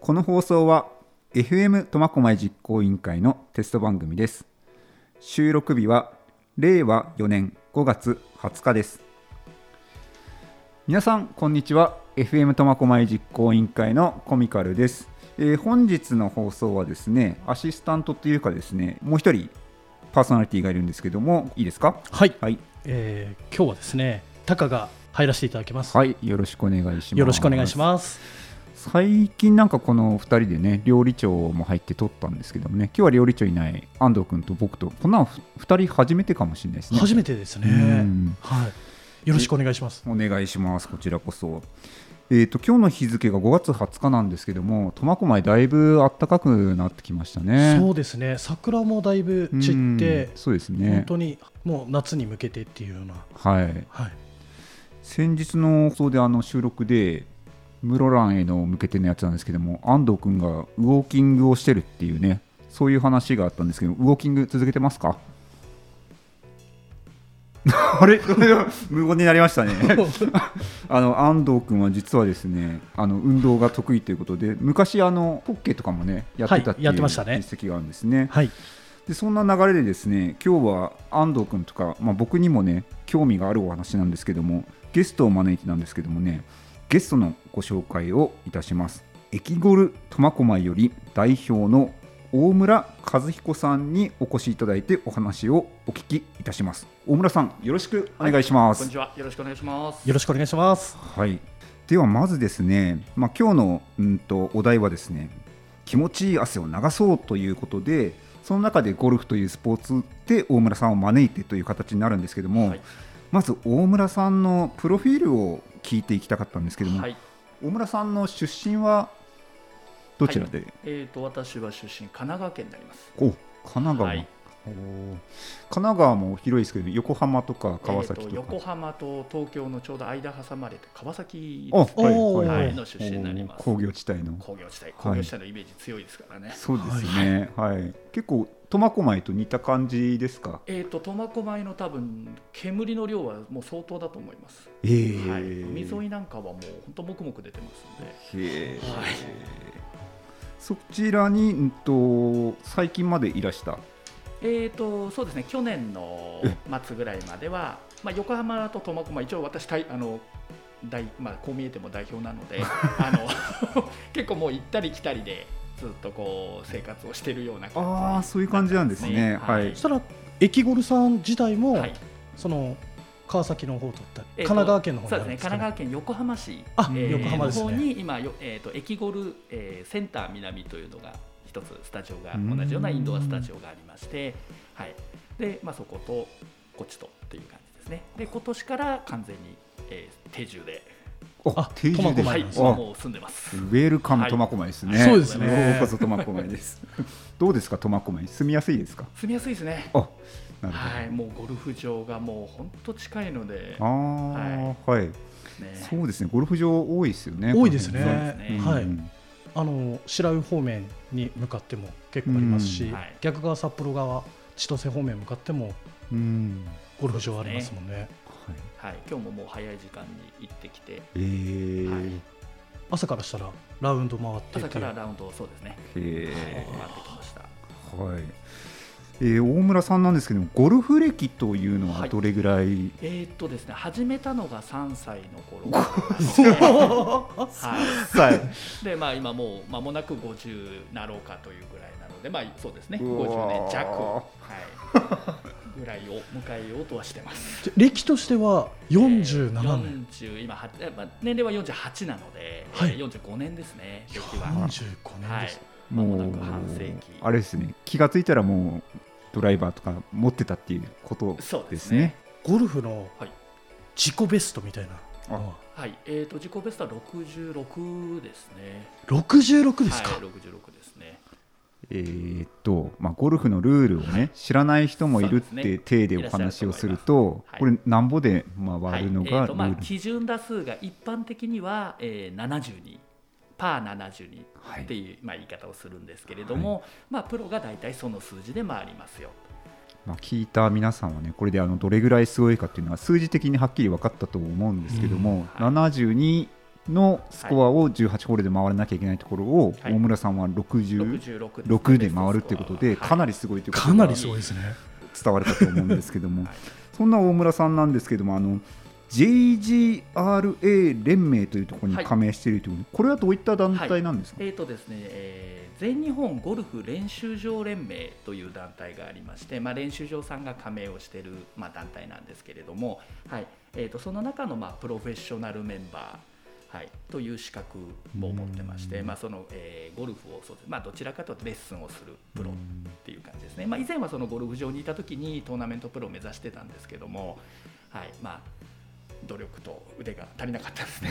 この放送は FM 苫小牧実行委員会のテスト番組です。収録日は令和4年5月20日です。皆さんこんにちは。FM 苫小牧実行委員会のコミカルです、えー本日の放送はですねアシスタントというかですねもう一人パーソナリティがいるんですけどもいいですか？はい、はい。えー今日はですね、タカが入らせていただきます。はい。よろしくお願いします。よろしくお願いします。最近なんかこの2人でね料理長も入って撮ったんですけどもね今日は料理長いない安藤君と僕とこんなの2人初めてかもしれないですね初めてですねうん。はい。よろしくお願いします。お願いしますこちらこそえー、と今日の日付が5月20日なんですけども苫小牧だいぶ暖かくなってきましたねそうですね。桜もだいぶ散ってうん、そうです本ね当にもう夏に向けてっていうような。はいはい。先日の放送であの収録で室蘭への向けてのやつなんですけども安藤君がウォーキングをしてるっていうねそういう話があったんですけどウォーキング続けてますか？あれ？無言になりましたね。あの安藤君は実はですねあの運動が得意ということで昔あのホッケーとかもねやってたってはいいうやってましたね。実績があるんですね。はい。でそんな流れでですね今日は安藤君とか、まあ、僕にもね興味があるお話なんですけどもゲストを招いてなんですけどもねゲストのご紹介をいたします駅ゴル苫小牧より代表の大村和彦さんにお越しいただいてお話をお聞きいたします大村さんよろしくお願いします、こんにちは。よろしくお願いします。よろしくお願いします。はい、ではまずですね、まあ、今日のうんとお題はですね気持ちいい汗を流そうということでその中でゴルフというスポーツで大村さんを招いてという形になるんですけども、はいまず大村さんのプロフィールを聞いていきたかったんですけども、はい。大村さんの出身はどちらで、えっ、と私は出身神奈川県になります。お神奈川、はい神奈川も広いですけど横浜とか川崎えーとか、横浜と東京のちょうど間挟まれて川崎あはいおーはいはい。の出身になります。工業地帯の。工業地帯、工業地帯のイメージ強いですからね。そうですね、はい。結構苫小牧と似た感じですか？えっ、と苫小牧の多分煙の量はもう相当だと思います。ええはい。海沿いなんかはもう本当もくもく出てますんで。へえはい。そちらに、うん、と最近までいらしたえー、とそうですね去年の末ぐらいまでは、まあ、横浜と苫小牧一応私たいあの大、まあ、こう見えても代表なので あの 結構もう行ったり来たりでずっとこう生活をしているような感じああそういう感じなんですね。はい。そしたら駅ゴルさん自体も、はい。その川崎の方とったえーと神奈川県の方そうですね神奈川県横浜市。あえー横浜ですね。の方に今よ、えー、と駅ゴル、えーセンター南というのが一つスタジオが同じようなインドアスタジオがありまして、はい。でまあ、そことこっちとっていう感じですね。で今年から完全に、えー定住で、あ定住で。はい、もう住んでます。ウェルカムはい苫小牧ですね、そうですね。ようこそ苫小牧です。どうですか苫小牧？住みやすいですか？住みやすいですね。あなるほど、はい。もうゴルフ場がもう本当近いので。ああはい、ね。そうですね。ゴルフ場多いですよね。多いですね。はい。うんあの白井方面に向かっても結構ありますし、うんはい。逆側札幌側千歳方面向かってもうん。ゴルフ場ありますもんね。はい。はい、今日ももう早い時間に行ってきて。えー。はい。朝からしたらラウンド回って朝からラウンドをそうですね、へ回ってきました。ーはいえー大村さんなんですけどもゴルフ歴というのはどれぐらい、えーっとですね始めたのが3歳の頃。はい。はい でまあ今もう間もなく50なろうかというぐらいなのでまあそうですね。うわー。50年弱。はい。ぐらいを迎えようとはしてます。歴としては47年、40今は、まあ、年齢は48なので、はい。えー45年ですね歴は。45はい年です、間もうもなく半世紀。あれですね。気がついたらもうドライバーとか持ってたっていうことそうでねですすね。ゴルフのはい。自己ベストみたいな。のははい。えー、と自己ベストは66ですね。66ですか、はい66ですね。えーっとまあ、ゴルフのルールをね知らない人もいるって体でお話をするとこれなんぼで回るのはいえーとまあ、が基準打数が一般的には、えー、72パー72はいっていう、まあ、言い方をするんですけれども、まあ、プロが大体その数字で回りますよ。まあ、聞いた皆さんはねこれであのどれぐらいすごいかっていうのは数字的にはっきり分かったと思うんですけども、うんはい。72のスコアを18ホールで回らなきゃいけないところを、はい。大村さんは66 66で回るっていうことで、かなりりすごいということかながりすごいですね。伝われたと思うんですけども、はい。そんな大村さんなんですけどもあの JGRA 連盟というところに加盟しているということで、これはどういった団体なんですか、えーとですねえー全日本ゴルフ練習場連盟という団体がありまして、まあ、練習場さんが加盟をしている、まあ、団体なんですけれども、はい。えー、とその中の、まあ、プロフェッショナルメンバー、はい、という資格も持ってまして、まあそのえーゴルフをそうまあ、どちらかというとレッスンをするプロっていう感じですね、まあ、以前はそのゴルフ場にいた時にトーナメントプロを目指してたんですけども、はい。まあ、努力と腕が足りなかったですね。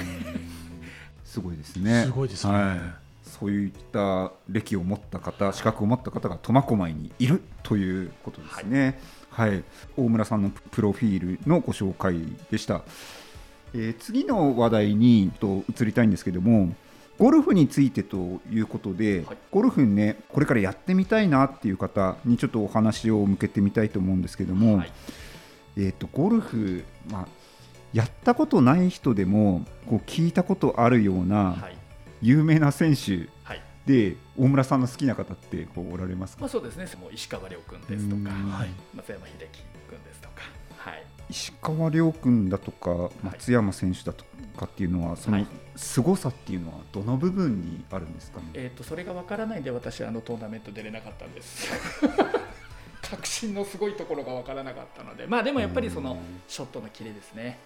すごいですね。すごいですねはいそういった歴を持った方、資格を持った方が苫小牧にいるということですね。はい、大村さんのプロフィールのご紹介でした。えー次の話題にと移りたいんですけども、ゴルフについてということで、はいゴルフね、これからやってみたいなっていう方にちょっとお話を向けてみたいと思うんですけども、はいえー、とゴルフ、まあ、やったことない人でもこう聞いたことあるようなはい。有名な選手はい。で大村さんの好きな方ってこうおられますか？まあ、そうですね、もう石川遼君ですとか、うん。はい。松山英樹君ですとか、はい、石川遼君だとか松山選手だとかっていうのはそのはい。凄さっていうのはどの部分にあるんですか？ね、えー、とそれがわからないんで、私、あのトーナメント出れなかったんです。確信のすごいところがわからなかったので、まあでもやっぱりそのショットのキレですね。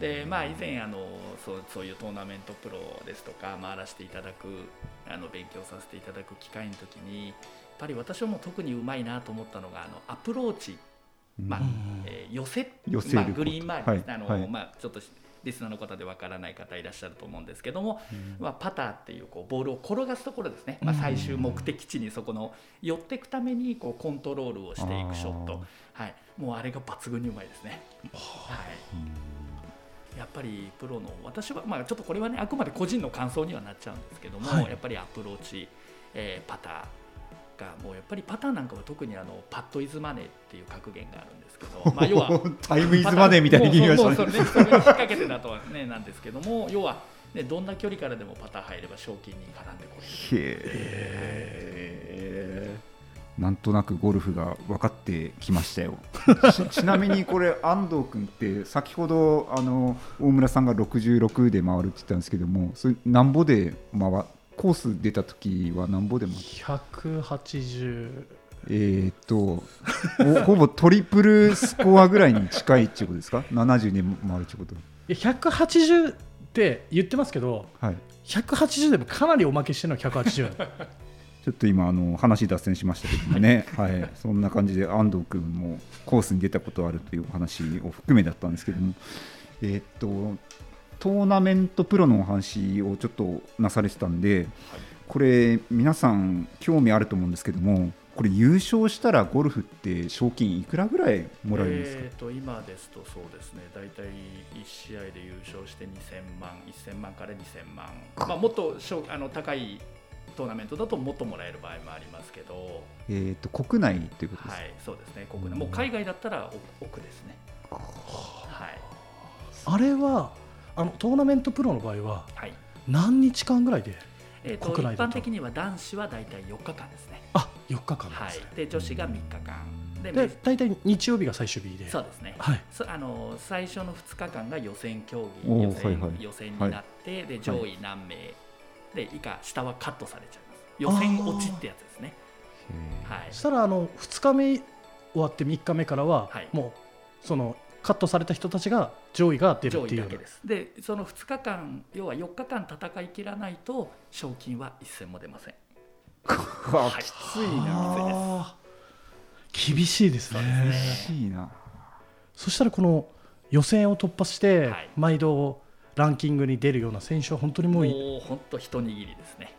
でまあ、以前あのそう、そういうトーナメントプロですとか回らせていただくあの勉強させていただく機会の時にやっぱり私はもう特にうまいなと思ったのがあのアプローチ、まあうんえー寄せ。寄せるまあ、グリーン周り。あのはい。まあ、ちょっとリスナーの方でわからない方いらっしゃると思うんですけども、まあ、パターっていうこうボールを転がすところですね、まあ、最終目的地にそこの寄っていくためにこうコントロールをしていくショット、はい、もうあれが抜群にうまいですね。はい、やっぱりプロの私は、まあ、ちょっとこれはねあくまで個人の感想にはなっちゃうんですけども、はい。やっぱりアプローチ、えーパターがもうやっぱりパターなんかは特にあのパッドイズマネーっていう格言があるんですけど、まあ、要は タイムイズマネーみたいに言いましたねそれね。それに引っ掛けてだとはねなんですけども要は、ね、どんな距離からでもパター入れば賞金に絡んでこれる。へえなんとなくゴルフが分かってきましたよ。ちちなみにこれ安藤君って先ほどあの大村さんが66で回るって言ったんですけどもそれなんぼで回コース出た時はなんぼで回る180えーっとほ ほぼトリプルスコアぐらいに近いっていうことですか？70で回るってこと。いや180って言ってますけどはい。180でもかなりおまけしてるのは180ちょっと今あの話脱線しましたけどもね、はい、そんな感じで安藤君もコースに出たことあるというお話を含めだったんですけども、えーっとトーナメントプロのお話をちょっとなされてたんで、これ皆さん興味あると思うんですけどもこれ優勝したらゴルフって賞金いくらぐらいもらえるんですか、えー、と今ですとそうですね。大体1試合で優勝して2000万1000万から2000万、まあ、もっとあの高いトーナメントだともっともらえる場合もありますけど、えーっと国内ということですか、はい、そうですね。国内。もう海外だったら奥奥ですね。はい。あれはあのトーナメントプロの場合ははい。何日間ぐらいでえー、と国内一般的には男子は大体4日間ですね。あ4日間なんはいですね、、で女子が3日間。でで大体日曜日が最終日で。そうですね、はい。そあの最初の2日間が予選競技予選,、はいはい。予選になって、で上位何名、で以下下はカットされちゃいます。予選落ちってやつですね。はい。そしたらあの2日目終わって3日目からは、はい。もうそのカットされた人たちが上位が出るっていう。です。でその2日間要は4日間戦い切らないと賞金は一銭も出ません。はい。きついな。あ。ー厳しいですね。そうですね。きついな。そしたらこの予選を突破してはい。毎度ランキングに出るような選手は本当にもういもう本当一握りですね。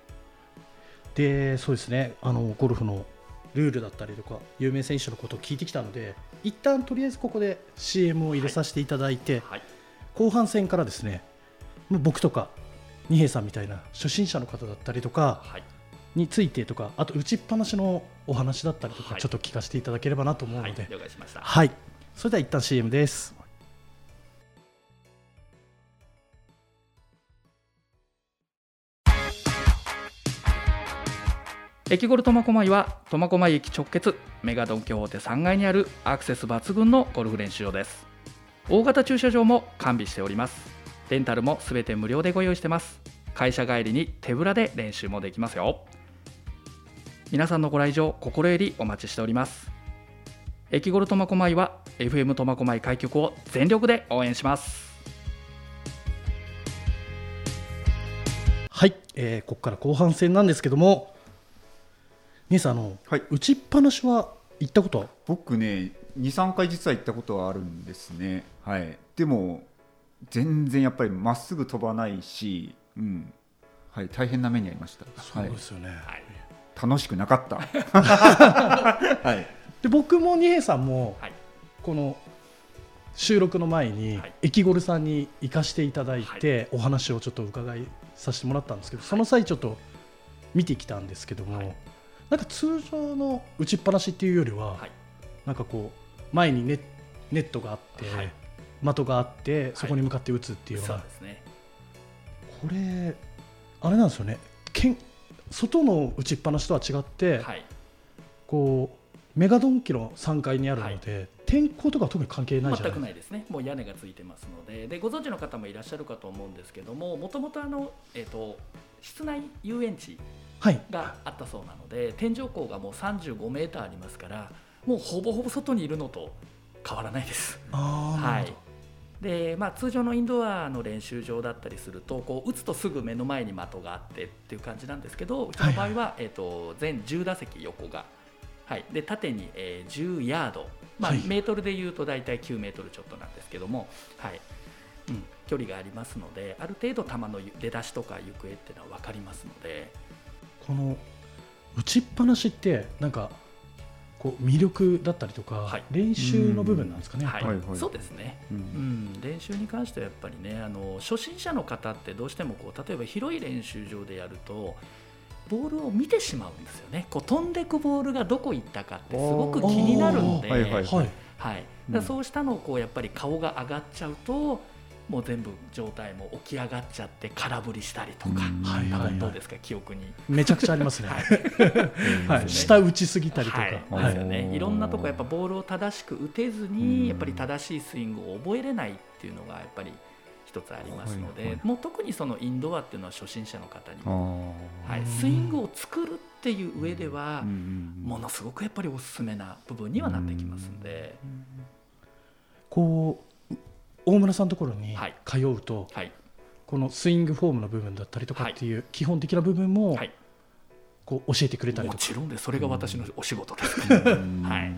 でそうですね。あのゴルフのルールだったりとか有名選手のことを聞いてきたので一旦とりあえずここで CM を入れさせていただいて、はい。後半戦からですねもう僕とか二平さんみたいな初心者の方だったりとかはい。についてとかあと打ちっぱなしのお話だったりとか、はい。ちょっと聞かせていただければなと思うはい。ので、了解しました。はい、それでは一旦 CM です。駅ゴル苫小牧は苫小牧駅直結メガドンキホーテ3階にあるアクセス抜群のゴルフ練習場です。大型駐車場も完備しております。レンタルもすべて無料でご用意してます。会社帰りに手ぶらで練習もできますよ。皆さんのご来場心よりお待ちしております。駅ゴル苫小牧は FM 苫小牧開局を全力で応援します。はい、えーここから後半戦なんですけども兄さんあの、はい。打ちっぱなしは行ったことは？僕ね23回実は行ったことはあるんですね。はい。でも全然やっぱりまっすぐ飛ばないし、うん。はい、大変な目に遭いました、はい、ですよね、楽しくなかった。はい。で僕も二平さんも、はい。この収録の前に、はい。エキゴルさんに行かせていただいて、お話をちょっと伺いさせてもらったんですけど、その際ちょっと見てきたんですけども、はいなんか通常の打ちっぱなしっていうよりは、はい。なんかこう前にネネットがあって、はい。的があってそこに向かって打つっていうような、そうですね。これあれなんですよね。けん外の打ちっぱなしとは違って、はい。こうメガドンキの3階にあるので、天候とかは特に関係ないじゃない全くないですね、もう屋根がついてますので、でご存知の方もいらっしゃるかと思うんですけども、もともとあの、えー、と室内遊園地はいがあったそうなので、天井高がもう35メーターありますから、もうほぼほぼ外にいるのと変わらないです。はい。でまあ、通常のインドアの練習場だったりするとこう打つとすぐ目の前に的があってっていう感じなんですけどうちの場合は、えー、と全10打席横が、はい、で縦に、えー10ヤード、まあはい。メートルでいうと大体9メートルちょっとなんですけども、はい。うん、距離がありますのである程度球の出だしとか行方っていうのは分かりますのでどこの打ちっぱなしってなんかこう魅力だったりとか、はい。練習の部分なんですかね、はいそうですね。ううん。ん、練習に関してはやっぱりねあの初心者の方ってどうしてもこう例えば広い練習場でやるとボールを見てしまうんですよね。こう飛んでくボールがどこ行ったかってすごく気になるので、はいはいそうしたのをこうやっぱり顔が上がっちゃうともう全部状態も起き上がっちゃって空振りしたりとか、うん。はい。多はいどうですか？記憶に。めちゃくちゃありますね、はい。下打ちすぎたりとか、はい、はいですよね、はいいろんなとこやっぱボールを正しく打てずうん。にやっぱり正しいスイングを覚えれないっていうのがやっぱり一つありますので、はいはいもう特にそのインドアっていうのは初心者の方にも、あはい、スイングを作るっていう上ではーうん。うんものすごくやっぱりおすすめな部分にはなってきますんで、こう大村さんのところにはい。通うと、はい。このスイングフォームの部分だったりとかっていう基本的な部分も、はい、こう教えてくれたりとか。もちろんでそれが私のお仕事です。から、うん。はい。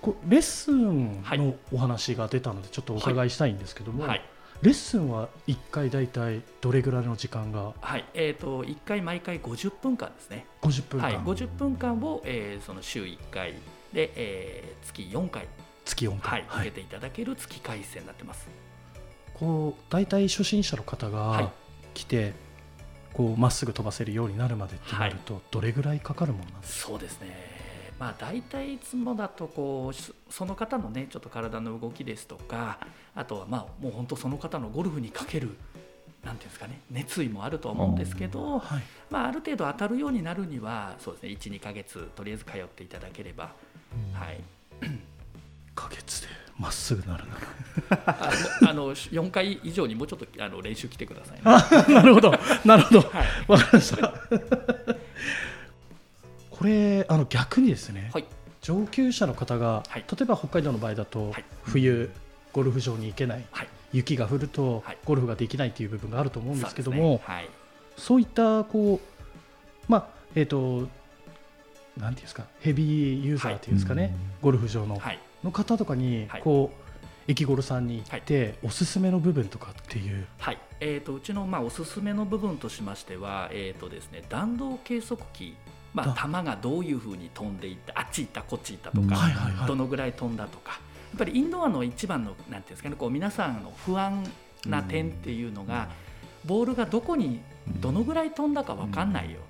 こうレッスンのお話が出たのでちょっとお伺いしたいんですけども、はい。レッスンは1回大体どれぐらいの時間が？はい。えー、と1回毎回50分間ですね。50分間、はい、50分間を、えーその週1回で、えー月4回、月4は回、い。受けていただける月回戦になってます。こう大体初心者の方はい。が来てこうまっすぐ飛ばせるようになるまでってなるとどれぐらいかかるものなんですか、そうですね。まあ大体いつもだとこうそその方のねちょっと体の動きですとか、あとはまあもう本当その方のゴルフにかけるなんていうんですかね熱意もあると思うんですけど、はい、まあある程度当たるようになるにはそうですね1、2ヶ月とりあえず通っていただければ、はい。1ヶ月でまっすぐなるなあのあの4回以上にもうちょっとあの練習来てくださいね。なるほどなるほどはい。わかりましたこれあの逆にですね、はい。上級者の方が、はい例えば北海道の場合だと、はい冬ゴルフ場に行けないはい。雪が降るとはいゴルフができないという部分があると思うんですけどそうもですねはい。そういったこうまあえっ、となんていうんですかヘビーユーザーっていうんですかね、はいゴルフ場の,、はい。の方とかにはい。こう、駅ゴルさんに行って、おすすめの部分とかっていう。はい、えー、とうちのまあおすすめの部分としましては、えーとですね、弾道計測器、まあ、だ球がどういうふうに飛んでいってあっち行ったこっち行ったとか、はいはいはい。どのぐらい飛んだとかやっぱりインドアの一番のなんていうんですかねこう皆さんの不安な点っていうのが、ボールがどこにどのぐらい飛んだか分かんないよ。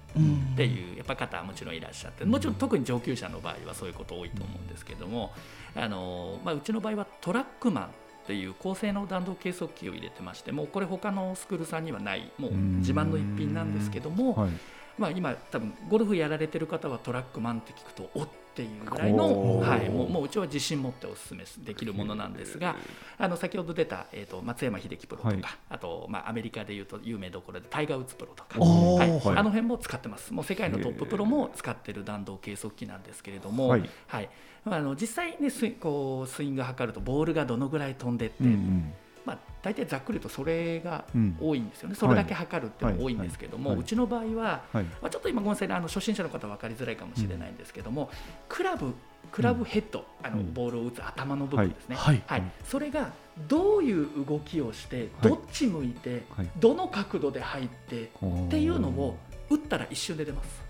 っていうやっぱ方はもちろんいらっしゃってもちろん特に上級者の場合はそういうこと多いと思うんですけどもあの、まあ、うちの場合はトラックマンっていう高性能弾道計測器を入れてましてもうこれ他のスクールさんにはないもう自慢の一品なんですけども、はい。まあ、今多分ゴルフやられてる方はトラックマンって聞くとおっていうぐらいの、はい、もうもううちは自信持ってお勧めできるものなんですがあの先ほど出た、えー、と松山英樹プロとか、はい。あと、まあ、アメリカでいうと有名どころでタイガー・ウッズプロとか、はい。はい。あの辺も使ってます。もう世界のトッププロも使ってる弾道計測器なんですけれども、ははい。いあの実際ねスイこうスイング測るとボールがどのぐらい飛んでって、うんうんまあ、大体ざっくりとそれがうん。多いんですよね、それだけ測るっていうのが多いんですけども、はい。はい。うちの場合は、はい。まあ、ちょっと今ごめんなさいねあの初心者の方は分かりづらいかもしれないんですけども、クラブクラブヘッド、あのうん。ボールを打つ頭の部分ですね、はい。はい。それがどういう動きをしてどっち向いて、はい。どの角度で入ってっていうのを打ったら一瞬で出ます。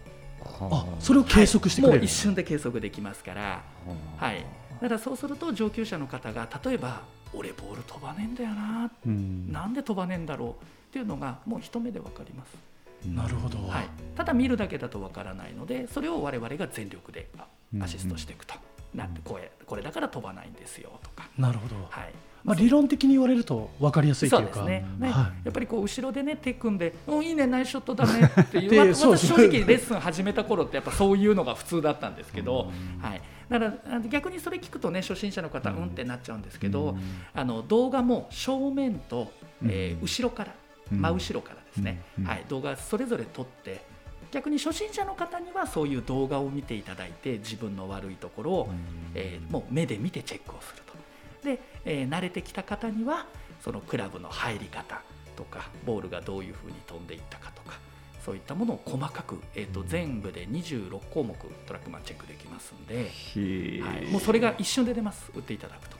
あ。それを計測してくれる、もう一瞬で計測できますから、はい、だからそうすると上級者の方が例えば俺ボール飛ばねえんだよな、うん。なんで飛ばねえんだろうっていうのがもう一目で分かります。なるほど、はい、ただ見るだけだとわからないのでそれを我々が全力でアシストしていくと、なんてこれこれだから飛ばないんですよとか、なるほど、はい。まあ、理論的に言われると分かりやすいというか。ね。ね。はやっぱりこう後ろでね手組んで「おいいねナイスショットだね」って いう私正直レッスン始めた頃ってやっぱそういうのが普通だったんですけど、はい、だから逆にそれ聞くとね初心者の方うん。ってなっちゃうんですけど、あの動画も正面と、えーうん後ろからうん。真後ろからですね、うん。うん。はい、動画それぞれ撮って逆に初心者の方にはそういう動画を見ていただいて自分の悪いところを、えーもう目で見てチェックをすると。で、えー慣れてきた方にはそのクラブの入り方とかボールがどういうふうに飛んでいったかとかそういったものを細かく、えー、と全部で26項目トラックマンチェックできますんで、へはい、もうそれが一瞬で出ます。打っていただくと。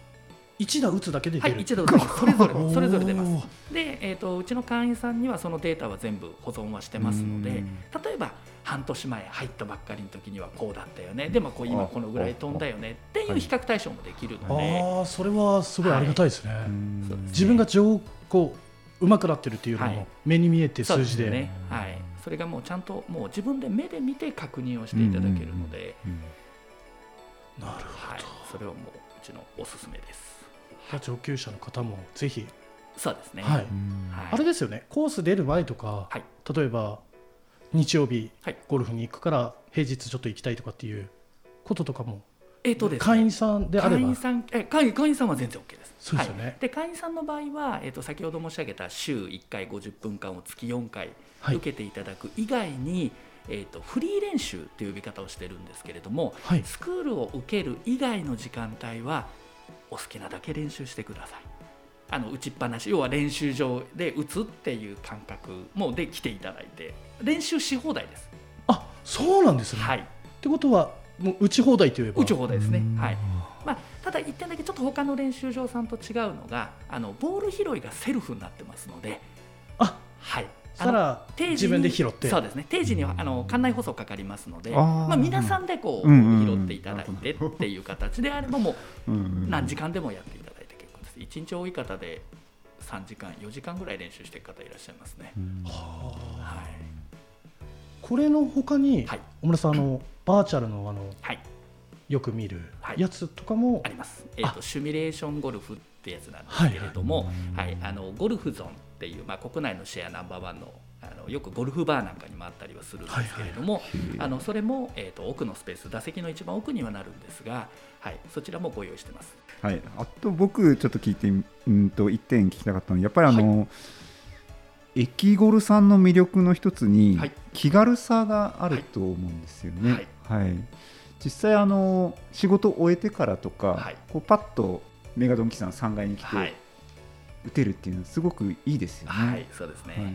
一打打つだけではい、一度打ちますそれぞれそれぞれ出ます。で、えー、とうちの会員さんにはそのデータは全部保存はしてますのでうん。例えば半年前入ったばっかりの時にはこうだったよね。でもこう今このぐらい飛んだよね。っていう比較対象もできるので、ああそれはすごいありがたいですね、そうです。自分が上こう上手くなってるっていうのはい。も目に見えて数字で,、ね、はい、それがもうちゃんともう自分で目で見て確認をしていただけるので、なるほはい、それをもううちのおすすめです。ど上級者の方もぜひ、そうですね、はい。はい。あれですよね。コース出る前とか、はい。例えば日曜日、はい。ゴルフに行くから平日ちょっと行きたいとかっていうこととかも、えっとですね。会員さんであれば。会員さんえ会員会員さんは全然 OK です。そうですよね。はい、で会員さんの場合は、えっと先ほど申し上げた週1回50分間を月4回はい。受けていただく以外に、えっとフリー練習という呼び方をしてるんですけれども、はい。スクールを受ける以外の時間帯はお好きなだけ練習してください。あの打ちっぱなし要は練習場で打つっていう感覚もで来ていただいて練習し放題です。あそうなんですね、はい、ってことはもう打ち放題といえば。打ち放題ですね。はい。まあ、ただ一点だけちょっと他の練習場さんと違うのがあのボール拾いがセルフになってますので、あはい、そしたら定時に自分で拾って。そうですね。定時にはあの館内放送かかりますので。まあ、皆さんでこう、拾っていただいてっていう形であればもううん何時間でもやっていただいて結構です。1日多い方で3時間4時間ぐらい練習している方いらっしゃいますね、はいこれの他に、はい。小村さんあのバーチャルのあのはい、よく見るはい。やつとかも、あります、えーとシミュレーションゴルフってやつなんですけれども、はい。あのゴルフゾーンっていう、まあ、国内のシェアナンバーワンのあのよくゴルフバーなんかにもあったりはするんですけれども、あのそれも、えー、と奥のスペース打席の一番奥にはなるんですが、はい、そちらもご用意してます。はい、あと僕ちょっと聞いてうんと一点聞きたかったのはやっぱりあの、エキゴルさんの魅力の一つに、はい気軽さがあると思うんですよね。はい実際あの仕事を終えてからとか、はいこうパッとメガドンキさん3階に来はいて打てるっていうのはすごくいいですよね。はい、そうですね。はい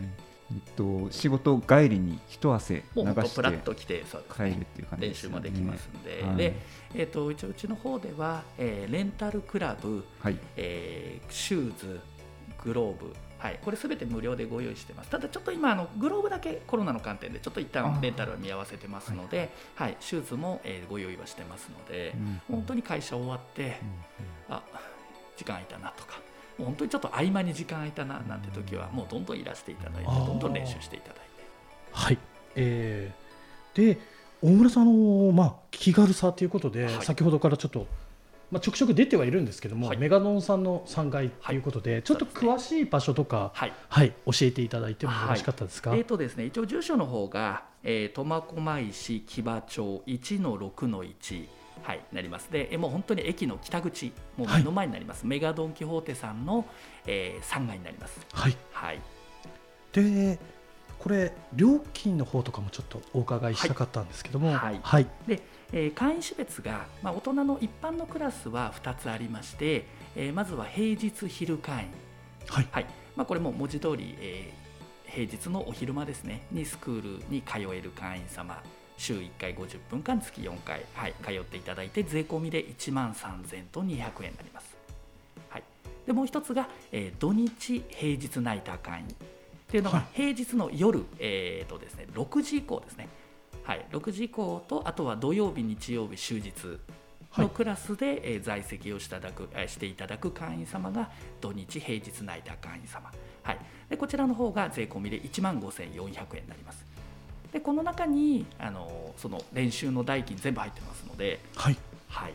えっと、仕事帰りに一汗流してプラッと来てそうです帰るっね。ていう感じ練習。もできますんで、はいで、えっ、と一応うちの方では、えーレンタルクラブ、はいえーシューズ、グローブ、はい、これすべて無料でご用意してます。ただちょっと今あのグローブだけコロナの観点でちょっと一旦レンタルは見合わせてますので、はい、シューズも、えーご用意はしてますので、うん本当に会社終わって、うんあ時間空いたなとか。本当にちょっと合間に時間空いたななんて時はもうどんどんいらしていただいてどんどん練習していただいて。はい。えーで大村さんの、まあ、気軽さということで、はい。先ほどからちょっとまあ、ちょくちょく出てはいるんですけども、はい。メガドンさんの3階ということで、ちょっと詳しい場所とか、はい。はい、教えていただいてもよろしかったですか？えーとですね、一応住所の方が、えー、苫小牧市木場町1の6の1、はい、なります。でえーもう本当に駅の北口もう目の前になります、メガドン・キホーテさんの、えー、3階になります。はい、はい、でこれ料金の方とかもちょっとお伺いしたかったんですけども、はい。はい、で、えー会員種別が、まあ、大人の一般のクラスは2つありまして、えーまずは平日昼会員、はい、はい。まあ、これも文字通り、えー平日のお昼間ですね。にスクールに通える会員様。週1回50分間月4回、はい、通っていただいて税込みで1万3000と200円になります、はい、でもう一つが、えー土日平日ナイター会員っていうの平日の夜、えーとですね、6時以降ですね、はい、6時以降とあとは土曜日日曜日終日はい。のクラスで、えー在籍をしていただくえーしていただく会員様が土日平日ナイター会員様、はい、でこちらの方が税込みで1万5400円になります。でこの中にあのその練習の代金全部入ってますので、はい、はい、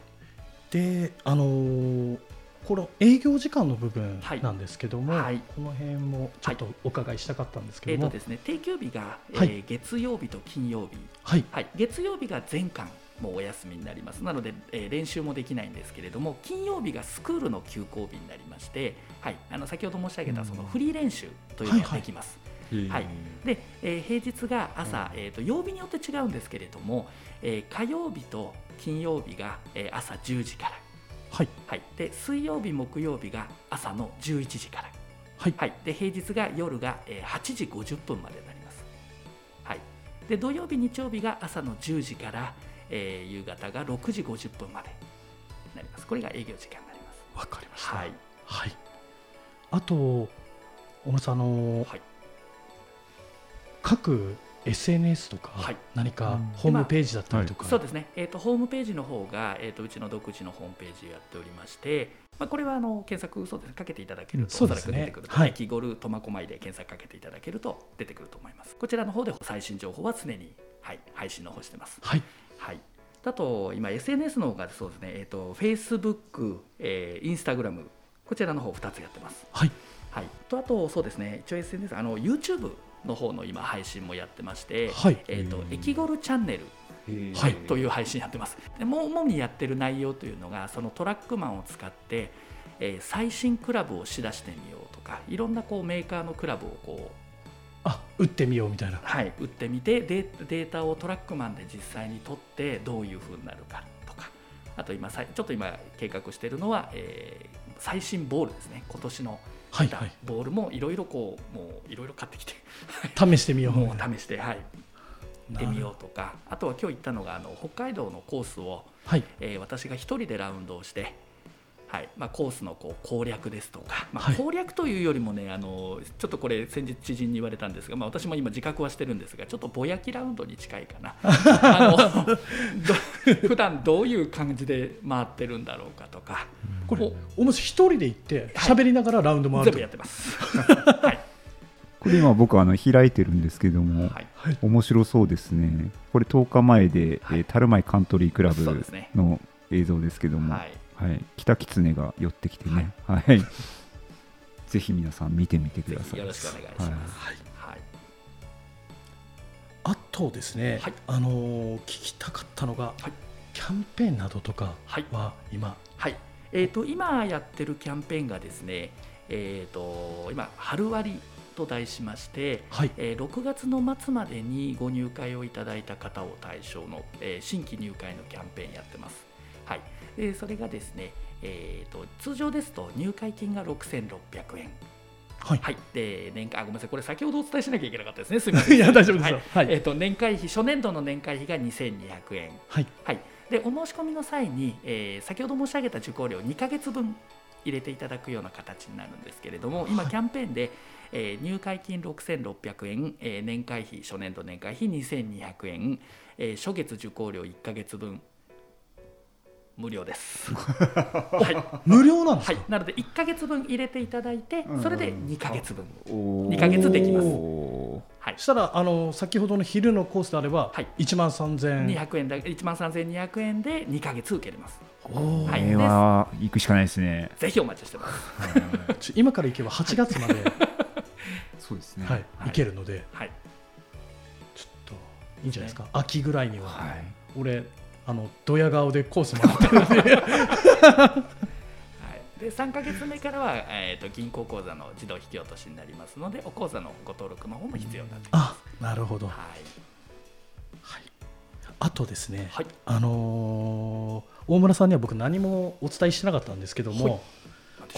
であのーこの営業時間の部分はい。なんですけども、はい。この辺もちょっとお伺いしたかったんですけども、えーとですね、定休日が、えーはい。月曜日と金曜日、はい、はい、月曜日が全館もうお休みになります。なので、えー練習もできないんですけれども金曜日がスクールの休校日になりまして、はい、あの先ほど申し上げたそのフリー練習というのができます。はいで、えー平日が朝、えー、と曜日によって違うんですけれども、えー火曜日と金曜日が、えー朝10時から、はい、はい、で水曜日木曜日が朝の11時から、はい。はい、で平日が夜が、えー8時50分までになります、はい、で土曜日日曜日が朝の10時から、えー夕方が6時50分までになります。これが営業時間になります。わかりました。はい、はい。あと小野さんあのーはい。各 SNS とか、はい。何かうん。ホームページだったりとか、そうですね、えー、とホームページの方が、えー、とうちの独自のホームページをやっておりまして、まあ、これはあの検索そうです、ね、かけていただけると、おそらく出てくると、はい。日頃苫小牧で検索かけていただけると出てくると思います。こちらの方で最新情報は常に、はい、配信の方してます。はい、はい。あと今 SNS の方がそうですね、えっ、と Facebook、えー、Instagram こちらの方2つやってます。はい、はい。とあとそうですね、一応 SNS あの YouTube の方の今配信もやってまして、はい。えっ、とうん。エキゴルチャンネルはい、という配信やってます。でもう主にやってる内容というのがそのトラックマンを使って、えー最新クラブを仕出してみようとかいろんなこうメーカーのクラブをこうあ打ってみようみたいな。はい、打ってみてデーデータをトラックマンで実際に取ってどういうふうになるかとか。あと今さいちょっと今計画しているのは、えー最新ボールですね。今年のはいはい。ボールもいろいろこうもういろいろ買ってきて。試してみよう。もう試してはい。行ってみようとか。あとは今日行ったのがあの北海道のコースを、はい、えー私が一人でラウンドをして、はい。まあ、コースのこう攻略ですとか、まあ、はい攻略というよりもね、あのちょっとこれ先日知人に言われたんですが、まあ、私も今自覚はしてるんですがちょっとぼやきラウンドに近いかな。あのど普段どういう感じで回ってるんだろうかとか。これおおもし一人で行って喋りながらラウンド回る。と全部やってます。はい。これ今僕あの開いてるんですけども、はい。面白そうですね。これ10日前で、はい。えー樽前カントリークラブの映像ですけども、はいはい、北狐が寄ってきてね、はい。ぜひ皆さん見てみてくぜださい。ひよろしくお願いします。はい。はい。あとですね、はい。あのー聞きたかったのが、はい。キャンペーンなどとかはい。は今、はい、えー、と今やってるキャンペーンがですね、えー、と今、春割と題しまして、はい。えー6月の末までにご入会をいただいた方を対象の、えー新規入会のキャンペーンやってます。はい、でそれがですね、えー、と通常ですと入会金が6600円。はい、はい、で年間あごめんなさい、これ先ほどお伝えしなきゃいけなかったですね、すみません。いや大丈夫ですよ。はい。はい。えー、と年会費、初年度の年会費が2200円。はい。はい、でお申し込みの際に、えー先ほど申し上げた受講料2ヶ月分入れていただくような形になるんですけれども、今、はい。キャンペーンで、えー入会金6600円、えー年会費、初年度年会費2200円、えー初月受講料1ヶ月分、無料です。はい。無料なんですか、はい、なので1ヶ月分入れていただいてうんそれで2ヶ月分、おー。二ヶ月できます。おはい、したらあの先ほどの昼のコースであれば、はい。1万3000 200円。だ1万3200円で2ヶ月受けれます。おー。はい。これは行くしかないですね。ぜひお待ちしてます。今から行けば8月まで、そうですね。はい。はい。行けるので。はい。ちょっといいんじゃないですか、秋ぐらいには、はい。俺あのドヤ顔でコース回ってるんで。はい、で3か月目からは、えー、と銀行口座の自動引き落としになりますのでお口座のご登録の方も必要になってきます。あなるほど。はい。あとですね、はい。あのー大村さんには僕何もお伝えしてなかったんですけども、はい。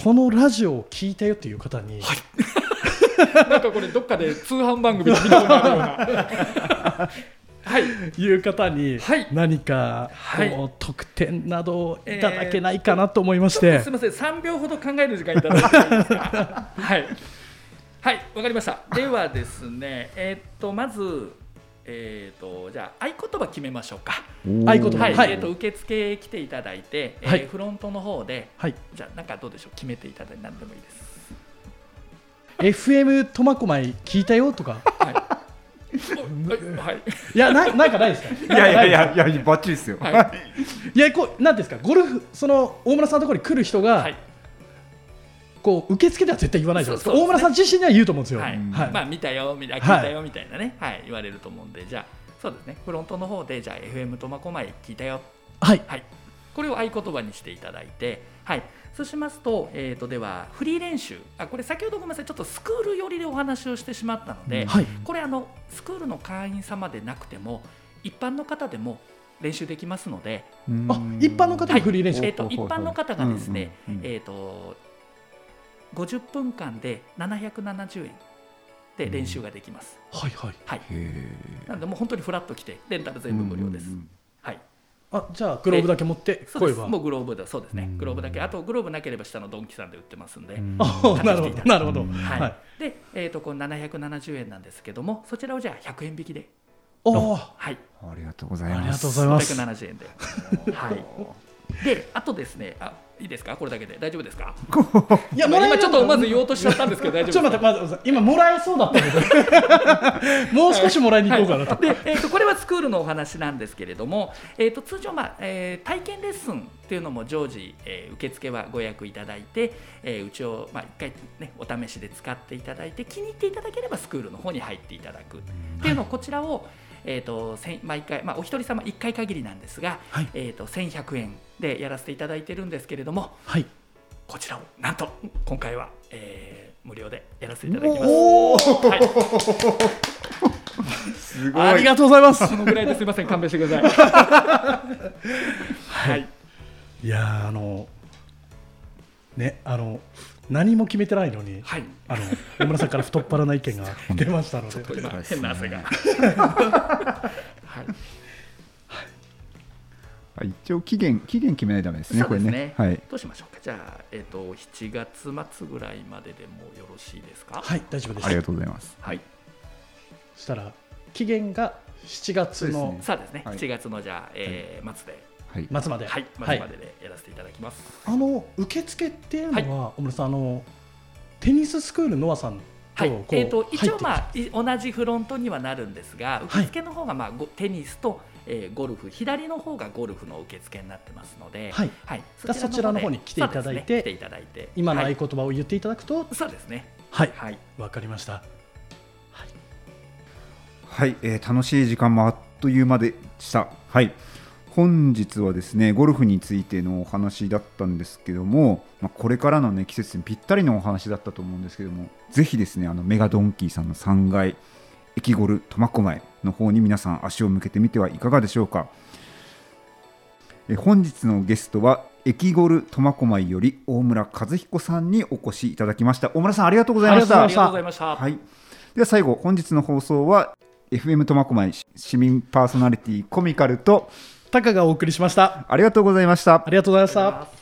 このラジオを聞いたよっていう方に、なんかこれどっかで通販番組で見たことあるような。はい、いう方にはい。何かはい。特典などをいただけないかなと思いまして、ちょっとすみません、3秒ほど考える時間いただいてもいいですか？はい、はい、わかりました。ではですね、えーっとまず、えーっとじゃあ合言葉決めましょうか。合言葉。はい、はい。えーっと受付来ていただいて、えーはい。フロントの方で、はい、じゃあなんかどうでしょう？決めていただいて何でもいいです。FM 苫小牧聞いたよとか。はい。おはい。いやななんかないですか？いやいやいやいやバッチリですよ。はいいやこうなんていうんですか？ゴルフその大村さんのところに来る人が、はい。こう受付では絶対言わないじゃないですかそうそう大村さん自身には言うと思うんですよ。はい。はいまあ見たよ、見た聞いたよみたいなね、はい、言われると思うんで、じゃあそうですね。フロントの方でじゃあ FM 苫小牧聞いたよ。はいはい。これを合言葉にしていただいて、はい。そうしますと、えー、とではフリー練習あこれ先ほどごめんなさいちょっとスクール寄りでお話をしてしまったので、はい。これあのスクールの会員様でなくても一般の方でも練習できますので、あ一般の方はい。もフリー練習、えー、と一般の方がですね、うんうんうんえー、と50分間で770円で練習ができます。はいはい。はい、へなのでもう本当にフラッと来てレンタル全部無料です。うんうんうん。はい、あじゃあグローブだけ持ってそうで声は。すもうグローブだそうですね。うん。グローブだけ。あとグローブなければ下のドンキさんで売ってますんで、なるほど。なるほど、うん。はい。はい。で、えー、とこの770円なんですけどもそちらをじゃあ100円引きで、おー。はい、ありがとうございます。ありがとうございます。670円で。はい。であとですねあいいですか？これだけで。大丈夫ですか？いや今ちょっとまず言おうとしちゃったんですけど大丈夫ちょっと待って、まず今もらえそうだったので、もう少しもらいに行こうかなと。で、えー、とこれはスクールのお話なんですけれども、えー、と通常、まあえー体験レッスンっていうのも常時、えー受付はご予約いただいて、えーうちを、まあ、1回、ね、お試しで使っていただいて気に入っていただければスクールの方に入っていただく。っていうのをこちらを、えー、とせん毎回、まあ、お一人様1回限りなんですが、はい。えー、と1100円でやらせていただいてるんですけれどもはい。こちらをなんと今回は、えー無料でやらせていただきます。おい すごい。ありがとうございます。そのぐらいですみません、勘弁してください。はい、いやーあのねあの何も決めてないのに、はい、あの大村さんから太っ腹な意見が 出ましたので、今そうですね変な汗が。はい、あ一応期限期限決めないとダメですね。これそうですねね。はい。どうしましょうか。じゃあ、えっ、と7月末ぐらいまででもよろしいですか？はい大丈夫です。ありがとうございます。はい、そしたら期限が7月のそうですね。はい7月のじゃあ、えー末で、はい。末まで、はい、末まででやらせていただきます。あの受付っていうのは、大村さんあのテニススクールノアさんとはいえー、と一応、まあ、い同じフロントにはなるんですが、受付の方がまあごテニスと、えーゴルフ、左の方がゴルフの受付になってますので、はい。はい、そちらの方に来ていただいてね。来ていただいて。今の合はい。言葉を言っていただくと、そうですね、はい、はい、わかりました。はい、えー楽しい時間もあっという間でした。はい。本日はですねゴルフについてのお話だったんですけども、まあ、これからの、ね、季節にぴったりのお話だったと思うんですけどもぜひですねあのメガドンキーさんの3階駅ゴル苫小牧の方に皆さん足を向けてみてはいかがでしょうかえ本日のゲストは駅ゴル苫小牧より大村和彦さんにお越しいただきました大村さんありがとうございましたありがとうございました。はい、では最後本日の放送は FM 苫小牧市民パーソナリティコミカルとタカがお送りしました。ありがとうございましたありがとうございました。